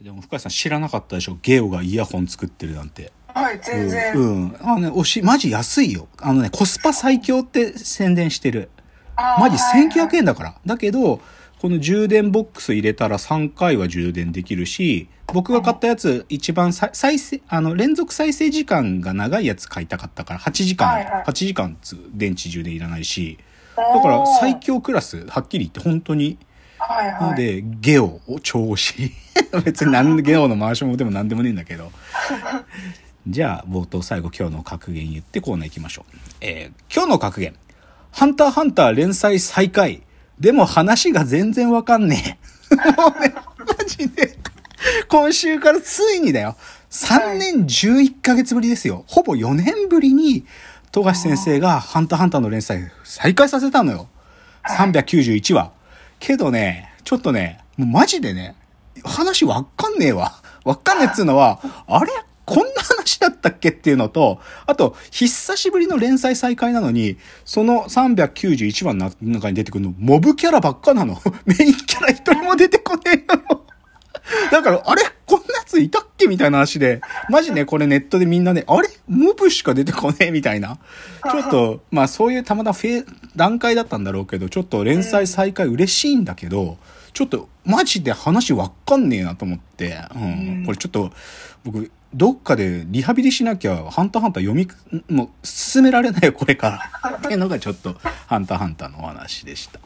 でも深谷さん知らなかったでしょ？ゲオがイヤホン作ってるなんて。はい、全然。うん。うん、あのね、おし、マジ安いよ。あのね、コスパ最強って宣伝してる。マジ1900円だから。だけど、この充電ボックス入れたら3回は充電できるし、僕が買ったやつ、一番さ再生、あの、連続再生時間が長いやつ買いたかったから、8時間、はいはい8時間つ電池充電いらないし、だだから最強クラス、はっきり言って本当に、はいはい。で、ゲオを超推し。別に何でゲオの回し物でも何でもねえんだけど。じゃあ、冒頭最後今日の格言言ってコーナー行きましょう。えー今日の格言。ハンターハンター連載再開。でも話が全然わかんねえ。もうね、マジで。今週からついにだよ。3年11ヶ月ぶりですよ。ほぼ4年ぶりに、富樫先生がハンターハンターの連載再開させたのよ。391話。けどね、ちょっとね、もうマジでね、話わかんねえわ。わかんねえっつうのは、あれ？こんな話だったっけっていうのと、あと、久しぶりの連載再開なのに、その391番の中に出てくるの、モブキャラばっかなの。メインキャラ一人も出てこねえの。だから、あれ？いたっけ？みたいな話で、マジね、これネットでみんなね、あれ？モブしか出てこねえ？みたいな。ちょっと、まあそういうたまたま段階だったんだろうけど、ちょっと連載再開嬉しいんだけど、ちょっとマジで話わかんねえなと思って、うん。これちょっと、僕、どっかでリハビリしなきゃ、ハンターハンター読み、もう進められないよ、これから。っていうのがちょっと、ハンターハンターのお話でした。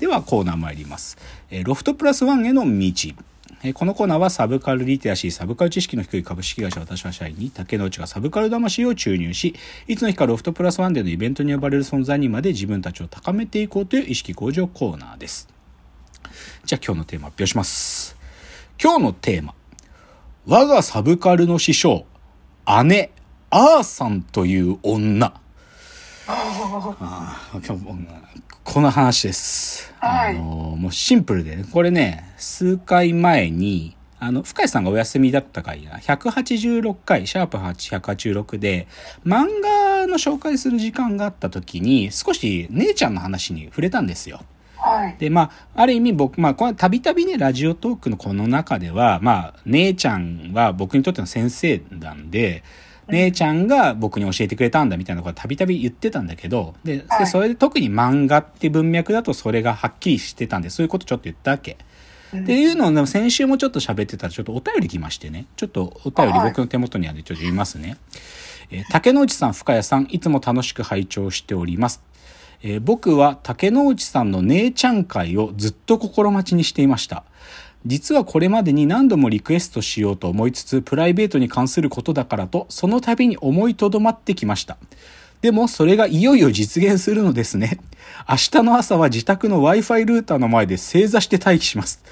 ではコーナー参ります。えーロフトプラスワンへの道。えこのコーナーはサブカルリテラシー、サブカル知識の低い株式会社私は社員に竹之内がサブカル魂を注入し、いつの日かロフトプラスワンでのイベントに呼ばれる存在にまで自分たちを高めていこうという意識向上コーナーです。じゃあ今日のテーマ発表します。今日のテーマ。我がサブカルの師匠、姉、アーさんという女。ああ今日もこの話です。はいあのもうシンプルでね、これね、数回前に、あの、深井さんがお休みだった回や、186回、シャープ186で、漫画の紹介する時間があった時に、少し姉ちゃんの話に触れたんですよ。はい。で、まあ、ある意味僕、まあ、これたびたびね、ラジオトークのこの中では、まあ、姉ちゃんは僕にとっての先生なんで、姉ちゃんが僕に教えてくれたんだみたいなことはたびたび言ってたんだけど、で、ではいそれで特に漫画って文脈だとそれがはっきりしてたんで、そういうことちょっと言ったわけ。っていうのを、先週もちょっと喋ってたら、ちょっとお便り来ましてね。ちょっとお便りはい僕の手元にあるんで、ちょっと言いますね。えー竹之内さん、深谷さん、いつも楽しく拝聴しております。えー僕は竹之内さんの姉ちゃん会をずっと心待ちにしていました。実はこれまでに何度もリクエストしようと思いつつ、プライベートに関することだからと、その度に思いとどまってきました。でも、それがいよいよ実現するのですね。明日の朝は自宅の Wi-Fi ルーターの前で正座して待機します。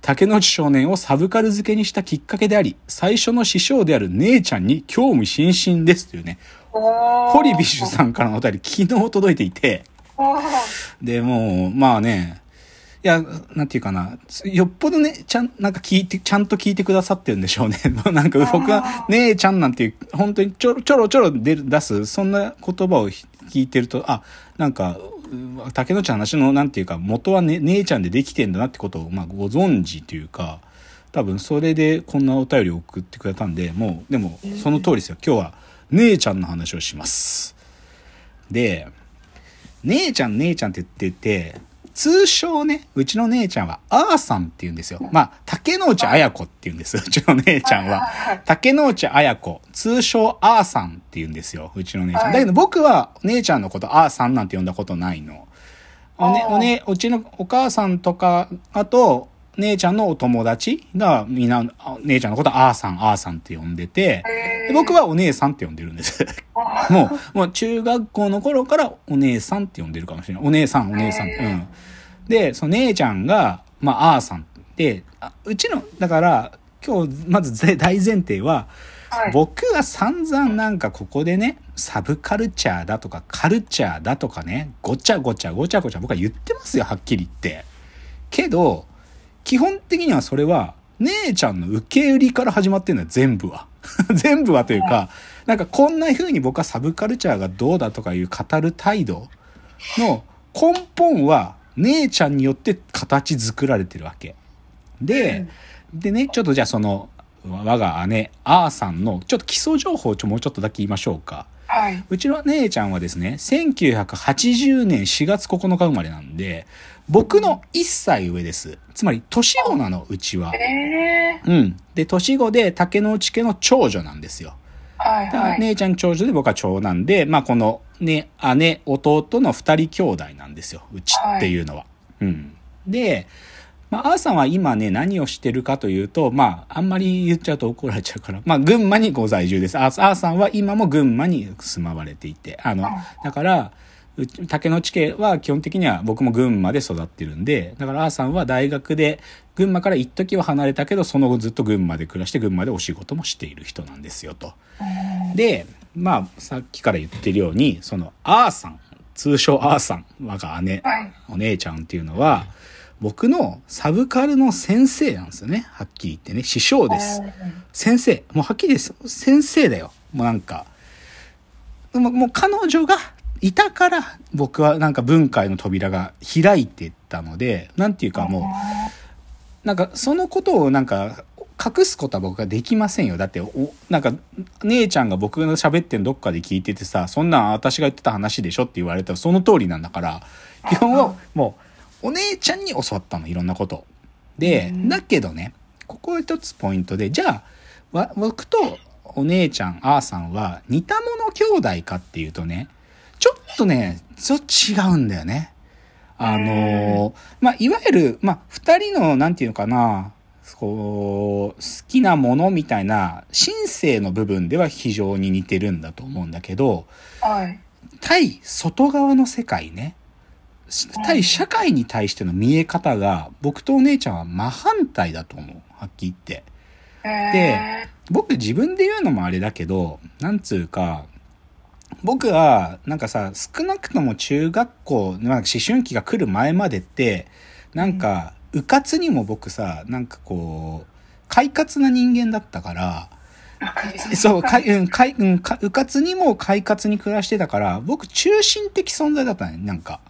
竹之内少年をサブカル付けにしたきっかけであり、最初の師匠である姉ちゃんに興味津々ですというね、ホリビッシュさんからのお便り昨日届いていて、で、もう、まあね、いや、なんていうかな、よっぽどね、ちゃん、なんか聞いて、ちゃんと聞いてくださってるんでしょうね。なんか僕は、姉ちゃんなんていう、本当にちょろちょろちょろ出る出す、そんな言葉を聞いてると、あ、なんか、う竹野内の話の、なんていうか、元はね、姉ちゃんでできてんだなってことを、まあ、ご存知というか、多分それでこんなお便りを送ってくれたんで、もう、でも、その通りですよ。今日は、姉ちゃんの話をします。で、姉ちゃん姉ちゃんって言ってて、通称ね、うちの姉ちゃんは、あーさんって言うんですよ。まあ、竹之内綾子って言うんです。うちの姉ちゃんは。竹之内綾子、通称あーさんって言うんですよ。うちの姉ちゃん。はいだけど僕は姉ちゃんのことあーさんなんて呼んだことないの。おね、おね、うちのお母さんとか、あと、姉ちゃんのお友達がみんな、あ姉ちゃんのことあーさん、あーさんって呼んでて、で僕はお姉さんって呼んでるんです。もう、もう中学校の頃からお姉さんって呼んでるかもしれない。お姉さん、お姉さん。うん。で、その姉ちゃんが、まあ、あーさんで、あうちの、だから、今日、まずぜ大前提は、はい僕が散々なんかここでね、サブカルチャーだとかカルチャーだとかね、ごちゃごちゃごちゃごちゃ僕は言ってますよ、はっきり言って。けど、基本的にはそれは、姉ちゃんの受け売りから始まってるのよ、全部は。全部はというか、なんかこんな風に僕はサブカルチャーがどうだとかいう語る態度の根本は姉ちゃんによって形作られてるわけ。で、でね、ちょっとじゃあその、我が姉、あーさんの、ちょっと基礎情報をちょ、もうちょっとだけ言いましょうか。はい。うちの姉ちゃんはですね、1980年4月9日生まれなんで、僕の1歳上です。つまり、年子なの、うちは。ええうん。で、年子で竹之内家の長女なんですよ。はいはい。姉ちゃん長女で僕は長男で、まあこのね、姉、弟の二人兄弟なんですよ。うちっていうのは。うん。で、まあ、あーさんは今ね、何をしてるかというと、まあ、あんまり言っちゃうと怒られちゃうから、まあ、群馬にご在住です。あーさんは今も群馬に住まわれていて、あの、だから、竹野地家は基本的には僕も群馬で育ってるんで、だからあーさんは大学で群馬から一時は離れたけど、その後ずっと群馬で暮らして群馬でお仕事もしている人なんですよと。で、まあ、さっきから言ってるように、その、あーさん、通称あーさん、我が姉、はい。お姉ちゃんっていうのは、僕のサブカルの先生なんですよね。はっきり言ってね。師匠です。先生。もうはっきりです。先生だよ。もうなんか。もうもう彼女がいたから、僕はなんか文化への扉が開いてったので、なんていうかもう、なんかそのことをなんか隠すことは僕はできませんよ。だってお、なんか姉ちゃんが僕が喋ってんのどっかで聞いててさ、そんなん私が言ってた話でしょって言われたらその通りなんだから、基本はもうお姉ちゃんに教わったの、いろんなこと。で、だけどね、ここ一つポイントで、じゃあ、わ僕とお姉ちゃん、あーさんは似た者兄弟かっていうとね、ちょっとね、ちょっと違うんだよね。あのーまあ、いわゆる、まあ、二人の、なんていうのかな、こう、好きなものみたいな、神性の部分では非常に似てるんだと思うんだけど、はい。対外側の世界ね、対社会に対しての見え方が、僕とお姉ちゃんは真反対だと思う。はっきり言って。え僕自分で言うのもあれだけど、なんつうか、僕は、なんかさ、少なくとも中学校、まあ、思春期が来る前までって、なんか、うかつにも僕さ、なんかこう、快活な人間だったから、ー。そう、かい、うん、かい、うん、か、うかつにも快活に暮らしてたから、僕中心的存在だったね、なんか。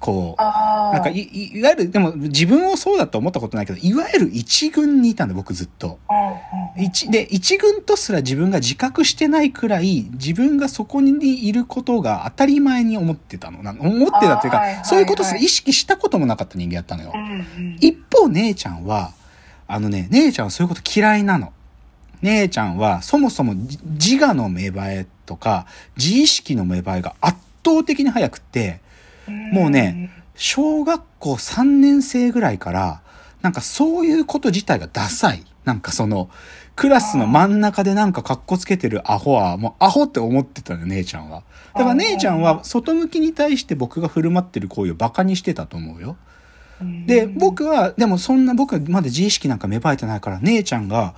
こう。なんかい、いいわゆる、でも自分をそうだと思ったことないけど、いわゆる一軍にいたんだ、僕ずっと。一、で、一軍とすら自分が自覚してないくらい、自分がそこにいることが当たり前に思ってたの。なんか思ってたっていうか、あーはいはいそういうことすら意識したこともなかった人間やったのよ。うんうん。一方、姉ちゃんは、あのね、姉ちゃんはそういうこと嫌いなの。姉ちゃんは、そもそもじ自我の芽生えとか、自意識の芽生えが圧倒的に早くって、もうね、小学校3年生ぐらいから、なんかそういうこと自体がダサい。なんかその、クラスの真ん中でなんか格好つけてるアホは、もうアホって思ってたのよ、姉ちゃんは。だから姉ちゃんは外向きに対して僕が振る舞ってる行為をバカにしてたと思うよ。うん、で、僕は、でもそんな僕はまだ自意識なんか芽生えてないから、姉ちゃんが、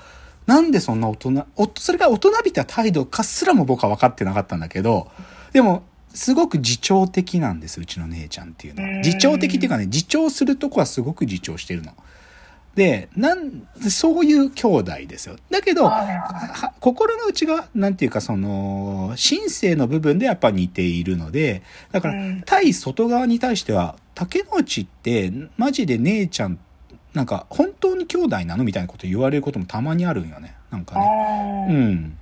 なんでそんな大人、おそれが大人びた態度かすらも僕は分かってなかったんだけど、でも、すごく自重的なんです、うちの姉ちゃんっていうのは。うん自重的っていうかね、自重するとこはすごく自重してるの。で、なん、そういう兄弟ですよ。だけど、心の内が、なんていうかその、神性の部分でやっぱ似ているので、だからうん、対外側に対しては、竹之内って、マジで姉ちゃん、なんか、本当に兄弟なのみたいなこと言われることもたまにあるんよね。なんかね。うん。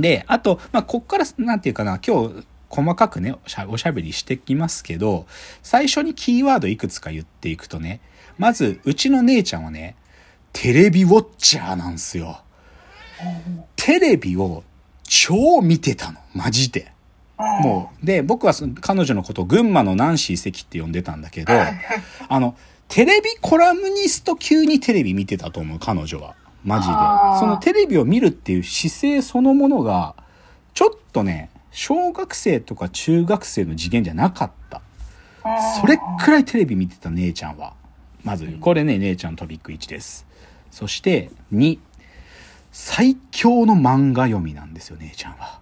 で、あと、まあ、こっから、なんていうかな、今日、細かくねおしゃ、おしゃべりしてきますけど、最初にキーワードいくつか言っていくとね、まず、うちの姉ちゃんはね、テレビウォッチャーなんすよ。テレビを超見てたの、マジで。もう、で、僕はその彼女のことを群馬のナンシー関って呼んでたんだけど、あの、テレビコラムニスト級にテレビ見てたと思う、彼女は。マジでそのテレビを見るっていう姿勢そのものが、ちょっとね、小学生とか中学生の次元じゃなかった。それくらいテレビ見てた姉ちゃんは。まず、これね、姉ちゃんトピック1です。そして、2、最強の漫画読みなんですよ、姉ちゃんは。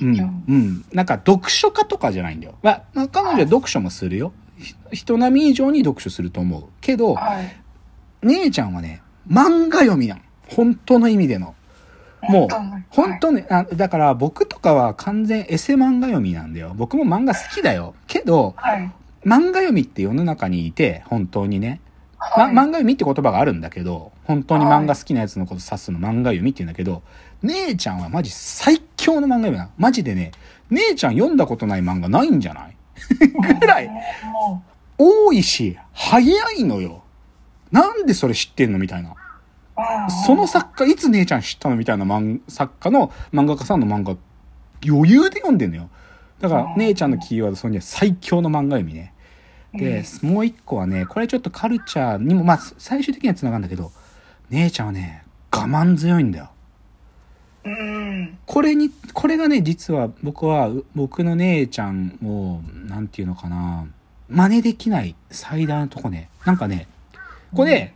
うん、最強。うん。なんか読書家とかじゃないんだよ。まあ、まあ彼女は読書もするよ。ひ人並み以上に読書すると思う。けど、はい。姉ちゃんはね、漫画読みなの。本当の意味での。もう本当ね、あだから僕とかは完全エセ漫画読みなんだよ。僕も漫画好きだよ。けど、はい。漫画読みって世の中にいて、本当にね。ま、はい漫画読みって言葉があるんだけど、本当に漫画好きなやつのこと指すの漫画読みって言うんだけど、姉ちゃんはマジ最強の漫画読みな。マジでね、姉ちゃん読んだことない漫画ないんじゃない？ぐらいも多いし、早いのよ。なんでそれ知ってんのみたいな。その作家、いつ姉ちゃん知ったのみたいな漫作家の漫画家さんの漫画、余裕で読んでんのよ。だから、うん姉ちゃんのキーワード、それには最強の漫画読みね。で、もう一個はね、これちょっとカルチャーにも、まあ、最終的には繋がるんだけど、姉ちゃんはね、我慢強いんだよ。うんこれに、これがね、実は僕は、う僕の姉ちゃんを、なんていうのかな、真似できない最大のとこね。なんかね、これ、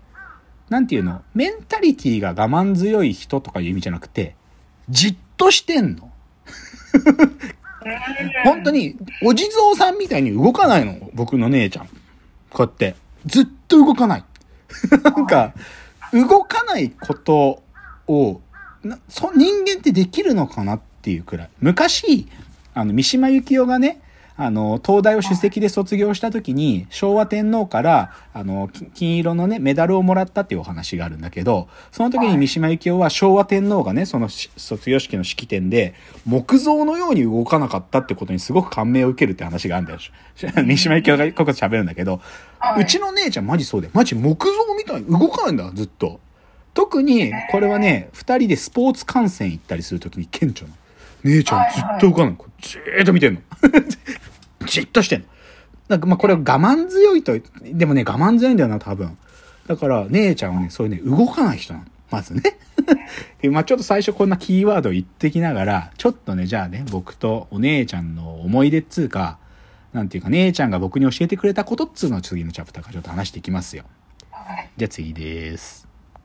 なんていうの、メンタリティが我慢強い人とかいう意味じゃなくて、じっとしてんの。本当に、お地蔵さんみたいに動かないの、僕の姉ちゃん。こうやって。ずっと動かない。なんか、動かないことを、なそ人間ってできるのかなっていうくらい。昔、あの、三島由紀夫がね、あの、東大を首席で卒業した時に、昭和天皇から、あの、き金色のね、メダルをもらったっていうお話があるんだけど、その時に三島由紀夫は昭和天皇がね、そのし卒業式の式典で、木造のように動かなかったってことにすごく感銘を受けるって話があるんだよ。し 三島由紀夫がここで喋るんだけど、はいうちの姉ちゃんマジそうで、マジ木造みたいに動かないんだ、ずっと。特に、これはね、二人でスポーツ観戦行ったりするときに顕著な。姉ちゃんずっと動かない。こうじーっと見てんの。じっとしてんの。なんかまあこれは我慢強いと、でもね、我慢強いんだよな、多分。だから、姉ちゃんはね、そういうね、動かない人なの。まずね。でまあちょっと最初こんなキーワードを言ってきながら、ちょっとね、じゃあね、僕とお姉ちゃんの思い出っつうか、なんていうか、姉ちゃんが僕に教えてくれたことっつうのを次のチャプターからちょっと話していきますよ。はいじゃあ次です。